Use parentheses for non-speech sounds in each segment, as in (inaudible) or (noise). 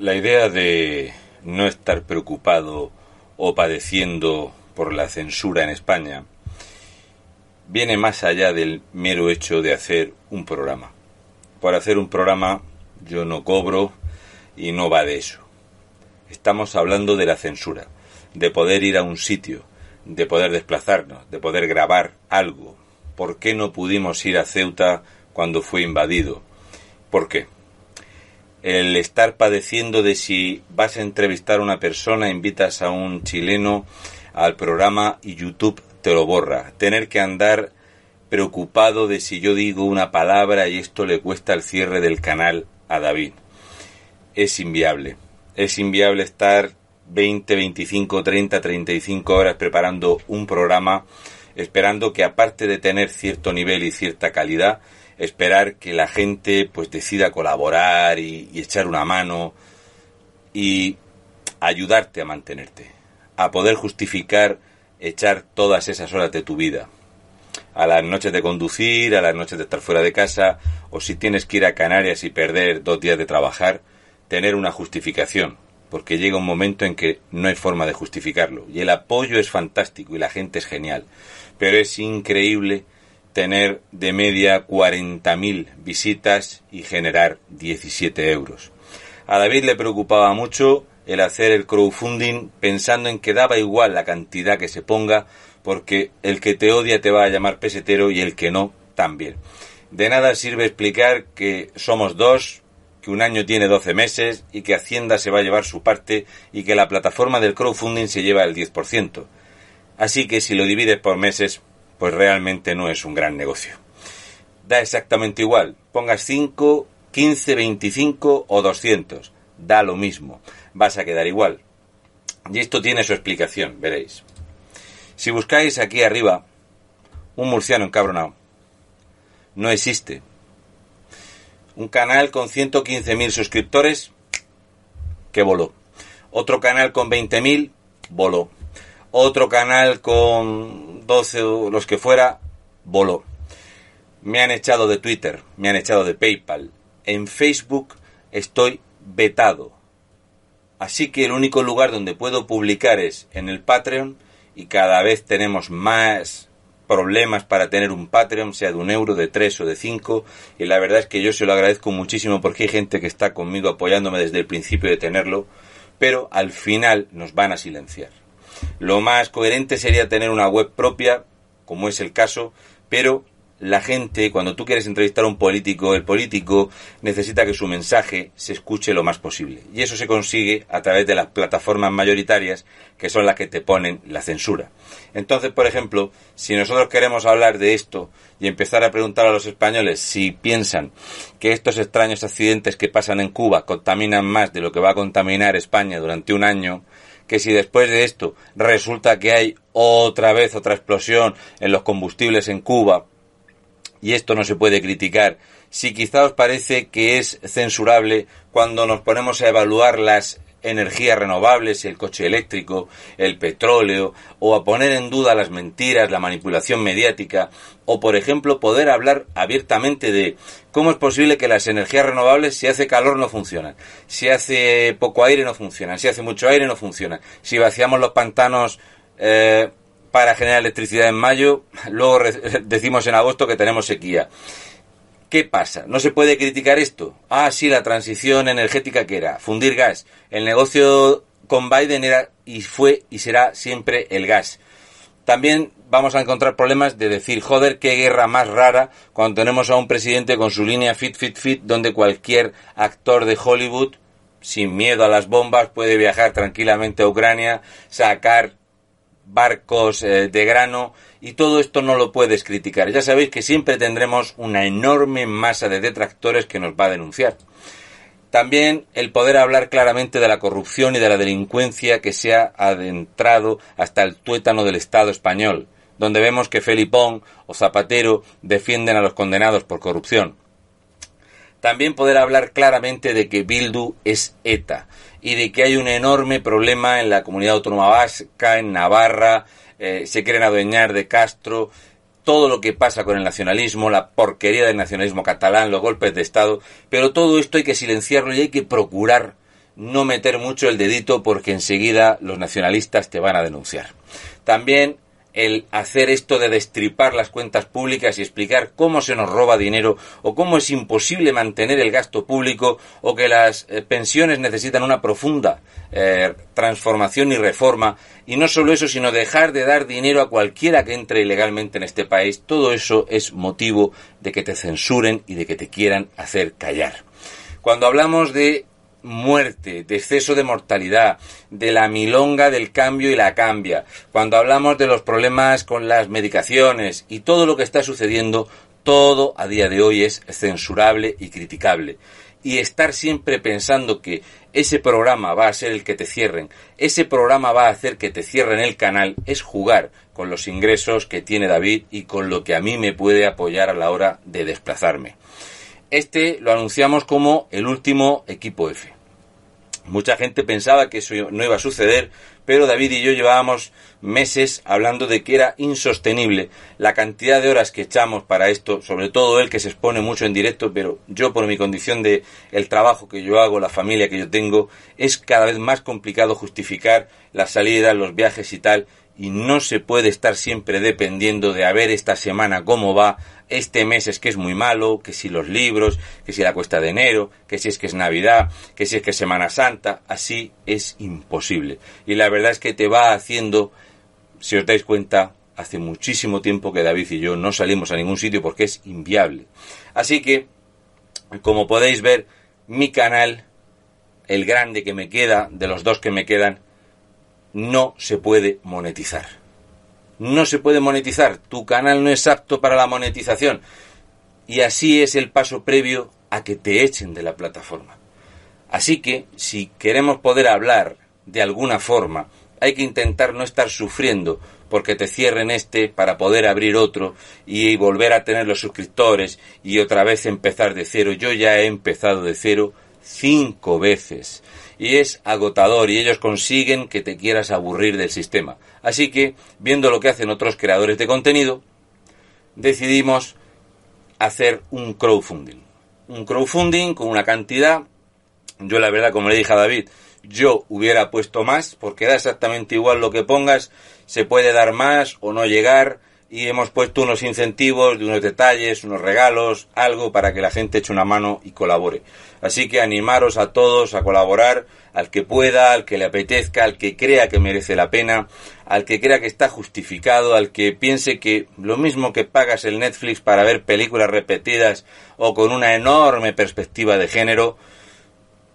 La idea de no estar preocupado o padeciendo por la censura en España viene más allá del mero hecho de hacer un programa. Por hacer un programa yo no cobro y no va de eso. Estamos hablando de la censura, de poder ir a un sitio, de poder desplazarnos, de poder grabar algo. ¿Por qué no pudimos ir a Ceuta cuando fue invadido? ¿Por qué? El estar padeciendo de si vas a entrevistar a una persona, invitas a un chileno al programa y YouTube te lo borra. Tener que andar preocupado de si yo digo una palabra y esto le cuesta el cierre del canal a David. Es inviable. Es inviable estar 20, 25, 30, 35 horas preparando un programa, esperando que aparte de tener cierto nivel y cierta calidad, esperar que la gente pues decida colaborar y, y echar una mano y ayudarte a mantenerte, a poder justificar echar todas esas horas de tu vida. A las noches de conducir, a las noches de estar fuera de casa, o si tienes que ir a Canarias y perder dos días de trabajar, tener una justificación, porque llega un momento en que no hay forma de justificarlo. Y el apoyo es fantástico y la gente es genial, pero es increíble tener de media 40.000 visitas y generar 17 euros. A David le preocupaba mucho el hacer el crowdfunding pensando en que daba igual la cantidad que se ponga, porque el que te odia te va a llamar pesetero y el que no también. De nada sirve explicar que somos dos, que un año tiene 12 meses y que Hacienda se va a llevar su parte y que la plataforma del crowdfunding se lleva el 10%. Así que si lo divides por meses, pues realmente no es un gran negocio. Da exactamente igual, pongas 5, 15, 25 o 200, da lo mismo vas a quedar igual. Y esto tiene su explicación, veréis. Si buscáis aquí arriba un murciano encabronado, no existe. Un canal con 115.000 suscriptores que voló. Otro canal con 20.000 voló. Otro canal con 12 o los que fuera voló. Me han echado de Twitter, me han echado de PayPal. En Facebook estoy vetado. Así que el único lugar donde puedo publicar es en el Patreon y cada vez tenemos más problemas para tener un Patreon, sea de un euro, de tres o de cinco. Y la verdad es que yo se lo agradezco muchísimo porque hay gente que está conmigo apoyándome desde el principio de tenerlo, pero al final nos van a silenciar. Lo más coherente sería tener una web propia, como es el caso, pero la gente, cuando tú quieres entrevistar a un político, el político necesita que su mensaje se escuche lo más posible. Y eso se consigue a través de las plataformas mayoritarias que son las que te ponen la censura. Entonces, por ejemplo, si nosotros queremos hablar de esto y empezar a preguntar a los españoles si piensan que estos extraños accidentes que pasan en Cuba contaminan más de lo que va a contaminar España durante un año, que si después de esto resulta que hay otra vez otra explosión en los combustibles en Cuba, y esto no se puede criticar, si quizá os parece que es censurable cuando nos ponemos a evaluar las energías renovables, el coche eléctrico, el petróleo, o a poner en duda las mentiras, la manipulación mediática, o por ejemplo poder hablar abiertamente de cómo es posible que las energías renovables si hace calor no funcionan, si hace poco aire no funcionan, si hace mucho aire no funcionan, si vaciamos los pantanos eh, para generar electricidad en mayo, (laughs) luego (laughs) decimos en agosto que tenemos sequía. ¿Qué pasa? ¿No se puede criticar esto? Ah, sí, la transición energética que era, fundir gas. El negocio con Biden era y fue y será siempre el gas. También vamos a encontrar problemas de decir, joder, qué guerra más rara cuando tenemos a un presidente con su línea fit, fit, fit, donde cualquier actor de Hollywood, sin miedo a las bombas, puede viajar tranquilamente a Ucrania, sacar barcos eh, de grano y todo esto no lo puedes criticar. Ya sabéis que siempre tendremos una enorme masa de detractores que nos va a denunciar. También el poder hablar claramente de la corrupción y de la delincuencia que se ha adentrado hasta el tuétano del Estado español, donde vemos que Felipón o Zapatero defienden a los condenados por corrupción. También poder hablar claramente de que Bildu es ETA y de que hay un enorme problema en la comunidad autónoma vasca, en Navarra, eh, se quieren adueñar de Castro, todo lo que pasa con el nacionalismo, la porquería del nacionalismo catalán, los golpes de Estado, pero todo esto hay que silenciarlo y hay que procurar no meter mucho el dedito porque enseguida los nacionalistas te van a denunciar. También el hacer esto de destripar las cuentas públicas y explicar cómo se nos roba dinero o cómo es imposible mantener el gasto público o que las eh, pensiones necesitan una profunda eh, transformación y reforma. Y no solo eso sino dejar de dar dinero a cualquiera que entre ilegalmente en este país. Todo eso es motivo de que te censuren y de que te quieran hacer callar. Cuando hablamos de muerte, de exceso de mortalidad, de la milonga del cambio y la cambia, cuando hablamos de los problemas con las medicaciones y todo lo que está sucediendo, todo a día de hoy es censurable y criticable. Y estar siempre pensando que ese programa va a ser el que te cierren, ese programa va a hacer que te cierren el canal, es jugar con los ingresos que tiene David y con lo que a mí me puede apoyar a la hora de desplazarme. Este lo anunciamos como el último equipo F. Mucha gente pensaba que eso no iba a suceder, pero David y yo llevábamos meses hablando de que era insostenible la cantidad de horas que echamos para esto, sobre todo él que se expone mucho en directo, pero yo por mi condición de el trabajo que yo hago, la familia que yo tengo, es cada vez más complicado justificar las salidas, los viajes y tal, y no se puede estar siempre dependiendo de a ver esta semana cómo va, este mes es que es muy malo, que si los libros, que si la cuesta de enero, que si es que es Navidad, que si es que es Semana Santa, así es imposible. Y la verdad es que te va haciendo, si os dais cuenta, hace muchísimo tiempo que David y yo no salimos a ningún sitio porque es inviable. Así que, como podéis ver, mi canal, el grande que me queda, de los dos que me quedan, no se puede monetizar no se puede monetizar, tu canal no es apto para la monetización. Y así es el paso previo a que te echen de la plataforma. Así que, si queremos poder hablar de alguna forma, hay que intentar no estar sufriendo porque te cierren este para poder abrir otro y volver a tener los suscriptores y otra vez empezar de cero. Yo ya he empezado de cero cinco veces y es agotador y ellos consiguen que te quieras aburrir del sistema. Así que, viendo lo que hacen otros creadores de contenido, decidimos hacer un crowdfunding. Un crowdfunding con una cantidad, yo la verdad, como le dije a David, yo hubiera puesto más, porque da exactamente igual lo que pongas, se puede dar más o no llegar, y hemos puesto unos incentivos de unos detalles, unos regalos, algo para que la gente eche una mano y colabore. Así que animaros a todos a colaborar, al que pueda, al que le apetezca, al que crea que merece la pena, al que crea que está justificado, al que piense que lo mismo que pagas el Netflix para ver películas repetidas o con una enorme perspectiva de género,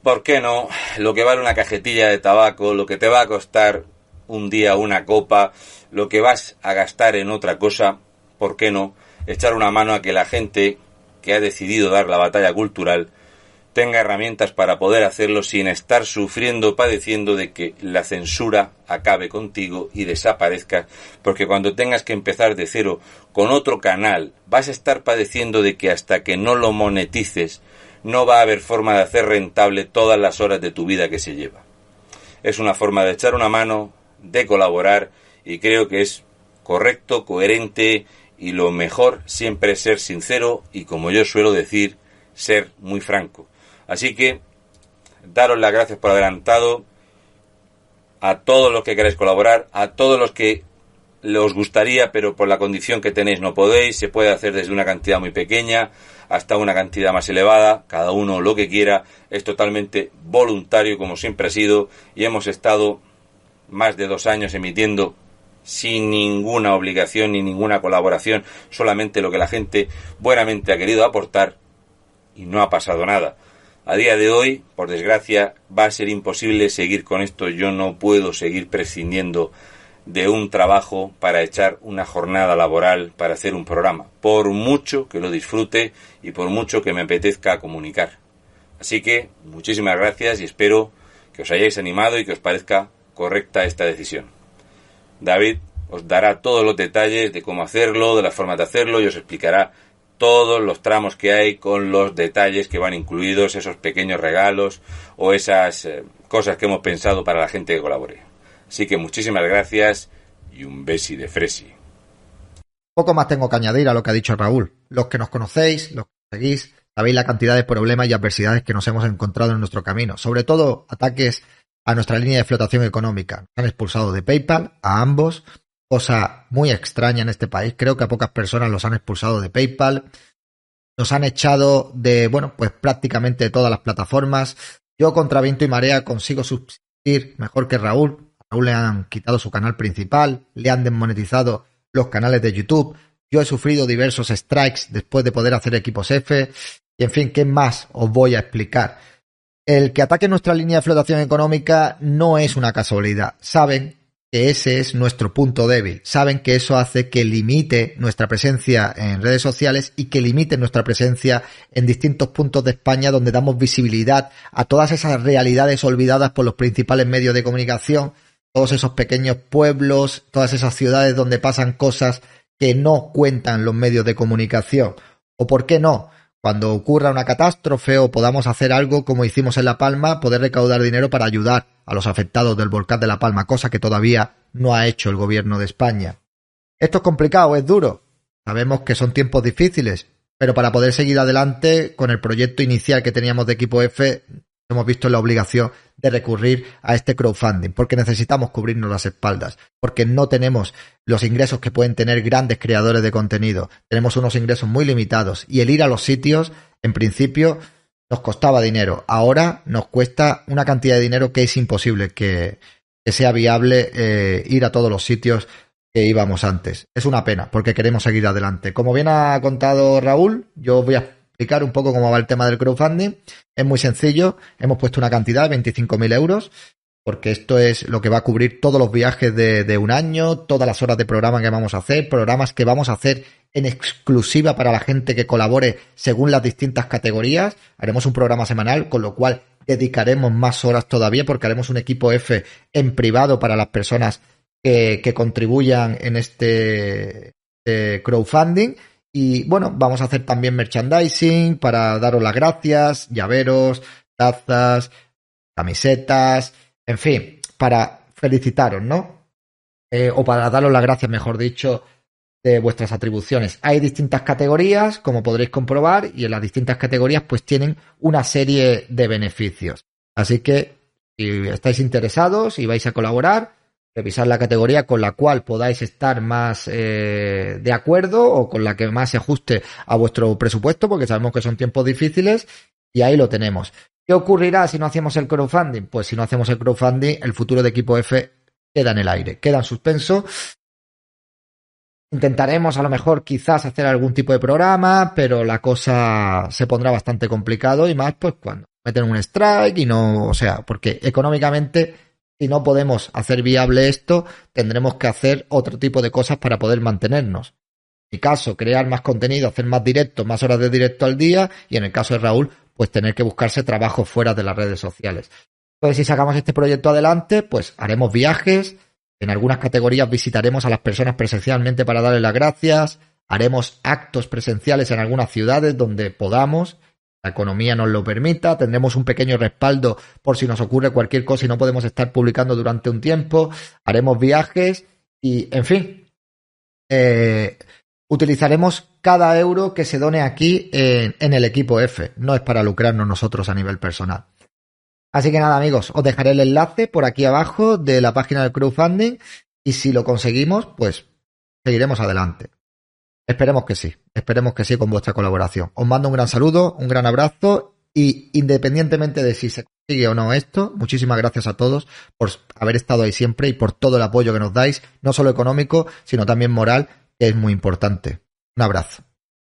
¿por qué no? Lo que vale una cajetilla de tabaco, lo que te va a costar un día una copa, lo que vas a gastar en otra cosa, ¿por qué no? Echar una mano a que la gente que ha decidido dar la batalla cultural tenga herramientas para poder hacerlo sin estar sufriendo, padeciendo de que la censura acabe contigo y desaparezca, porque cuando tengas que empezar de cero con otro canal, vas a estar padeciendo de que hasta que no lo monetices, no va a haber forma de hacer rentable todas las horas de tu vida que se lleva. Es una forma de echar una mano, de colaborar y creo que es correcto, coherente y lo mejor siempre es ser sincero y como yo suelo decir, ser muy franco. Así que daros las gracias por adelantado a todos los que queráis colaborar, a todos los que os gustaría, pero por la condición que tenéis no podéis, se puede hacer desde una cantidad muy pequeña hasta una cantidad más elevada, cada uno lo que quiera, es totalmente voluntario como siempre ha sido y hemos estado más de dos años emitiendo sin ninguna obligación ni ninguna colaboración, solamente lo que la gente buenamente ha querido aportar y no ha pasado nada. A día de hoy, por desgracia, va a ser imposible seguir con esto. Yo no puedo seguir prescindiendo de un trabajo para echar una jornada laboral para hacer un programa, por mucho que lo disfrute y por mucho que me apetezca comunicar. Así que muchísimas gracias y espero que os hayáis animado y que os parezca correcta esta decisión. David os dará todos los detalles de cómo hacerlo, de la forma de hacerlo y os explicará todos los tramos que hay con los detalles que van incluidos, esos pequeños regalos o esas eh, cosas que hemos pensado para la gente que colabore. Así que muchísimas gracias y un besi de fresi. Poco más tengo que añadir a lo que ha dicho Raúl. Los que nos conocéis, los que seguís, sabéis la cantidad de problemas y adversidades que nos hemos encontrado en nuestro camino, sobre todo ataques a nuestra línea de flotación económica. Han expulsado de PayPal a ambos, cosa muy extraña en este país. Creo que a pocas personas los han expulsado de PayPal. Nos han echado de, bueno, pues prácticamente todas las plataformas. Yo contra viento y marea consigo subsistir mejor que Raúl. Raúl le han quitado su canal principal, le han desmonetizado los canales de YouTube. Yo he sufrido diversos strikes después de poder hacer equipos F. Y en fin, ¿qué más os voy a explicar? El que ataque nuestra línea de flotación económica no es una casualidad. Saben que ese es nuestro punto débil. Saben que eso hace que limite nuestra presencia en redes sociales y que limite nuestra presencia en distintos puntos de España donde damos visibilidad a todas esas realidades olvidadas por los principales medios de comunicación, todos esos pequeños pueblos, todas esas ciudades donde pasan cosas que no cuentan los medios de comunicación. O por qué no, cuando ocurra una catástrofe o podamos hacer algo como hicimos en La Palma, poder recaudar dinero para ayudar a los afectados del volcán de La Palma, cosa que todavía no ha hecho el gobierno de España. Esto es complicado, es duro. Sabemos que son tiempos difíciles, pero para poder seguir adelante con el proyecto inicial que teníamos de equipo F, hemos visto la obligación de recurrir a este crowdfunding, porque necesitamos cubrirnos las espaldas, porque no tenemos los ingresos que pueden tener grandes creadores de contenido, tenemos unos ingresos muy limitados y el ir a los sitios, en principio, nos costaba dinero, ahora nos cuesta una cantidad de dinero que es imposible que, sea viable eh, ir a todos los sitios que íbamos antes. Es una pena, porque queremos seguir adelante. Como bien ha contado Raúl, yo voy a explicar un poco cómo va el tema del crowdfunding. Es muy sencillo. Hemos puesto una cantidad, 25.000 euros, porque esto es lo que va a cubrir todos los viajes de, de, un año, todas las horas de programa que vamos a hacer, programas que vamos a hacer en exclusiva para la gente que colabore según las distintas categorías. Haremos un programa semanal, con lo cual dedicaremos más horas todavía porque haremos un equipo F en privado para las personas que, que contribuyan en este eh, crowdfunding y bueno, vamos a hacer también merchandising para daros las gracias, llaveros, tazas, camisetas, en fin, para felicitaros, ¿no? Eh, o para daros las gracias, mejor dicho, de vuestras atribuciones. Hay distintas categorías, como podréis comprobar, y en las distintas categorías pues tienen una serie de beneficios. Así que si estáis interesados y vais a colaborar, revisar la categoría con la cual podáis estar más eh, de acuerdo o con la que más se ajuste a vuestro presupuesto, porque sabemos que son tiempos difíciles y ahí lo tenemos. ¿Qué ocurrirá si no hacemos el crowdfunding? Pues si no hacemos el crowdfunding, el futuro de equipo F queda en el aire, queda en suspenso. Intentaremos a lo mejor quizás hacer algún tipo de programa, pero la cosa se pondrá bastante complicado y más pues cuando meten un strike y no, o sea, porque económicamente si no podemos hacer viable esto, tendremos que hacer otro tipo de cosas para poder mantenernos. En mi caso, crear más contenido, hacer más directo, más horas de directo al día, y en el caso de Raúl, pues tener que buscarse trabajo fuera de las redes sociales. Entonces, si sacamos este proyecto adelante, pues haremos viajes, en algunas categorías visitaremos a las personas presencialmente para darles las gracias, haremos actos presenciales en algunas ciudades donde podamos, la economía nos lo permita, tendremos un pequeño respaldo por si nos ocurre cualquier cosa y no podemos estar publicando durante un tiempo, haremos viajes y, en fin, eh, utilizaremos cada euro que se done aquí en, en el equipo F, no es para lucrarnos nosotros a nivel personal. Así que nada amigos, os dejaré el enlace por aquí abajo de la página del crowdfunding y si lo conseguimos, pues seguiremos adelante. Esperemos que sí, esperemos que sí con vuestra colaboración. Os mando un gran saludo, un gran abrazo y independientemente de si se consigue o no esto, muchísimas gracias a todos por haber estado ahí siempre y por todo el apoyo que nos dais, no solo económico, sino también moral, que es muy importante. Un abrazo.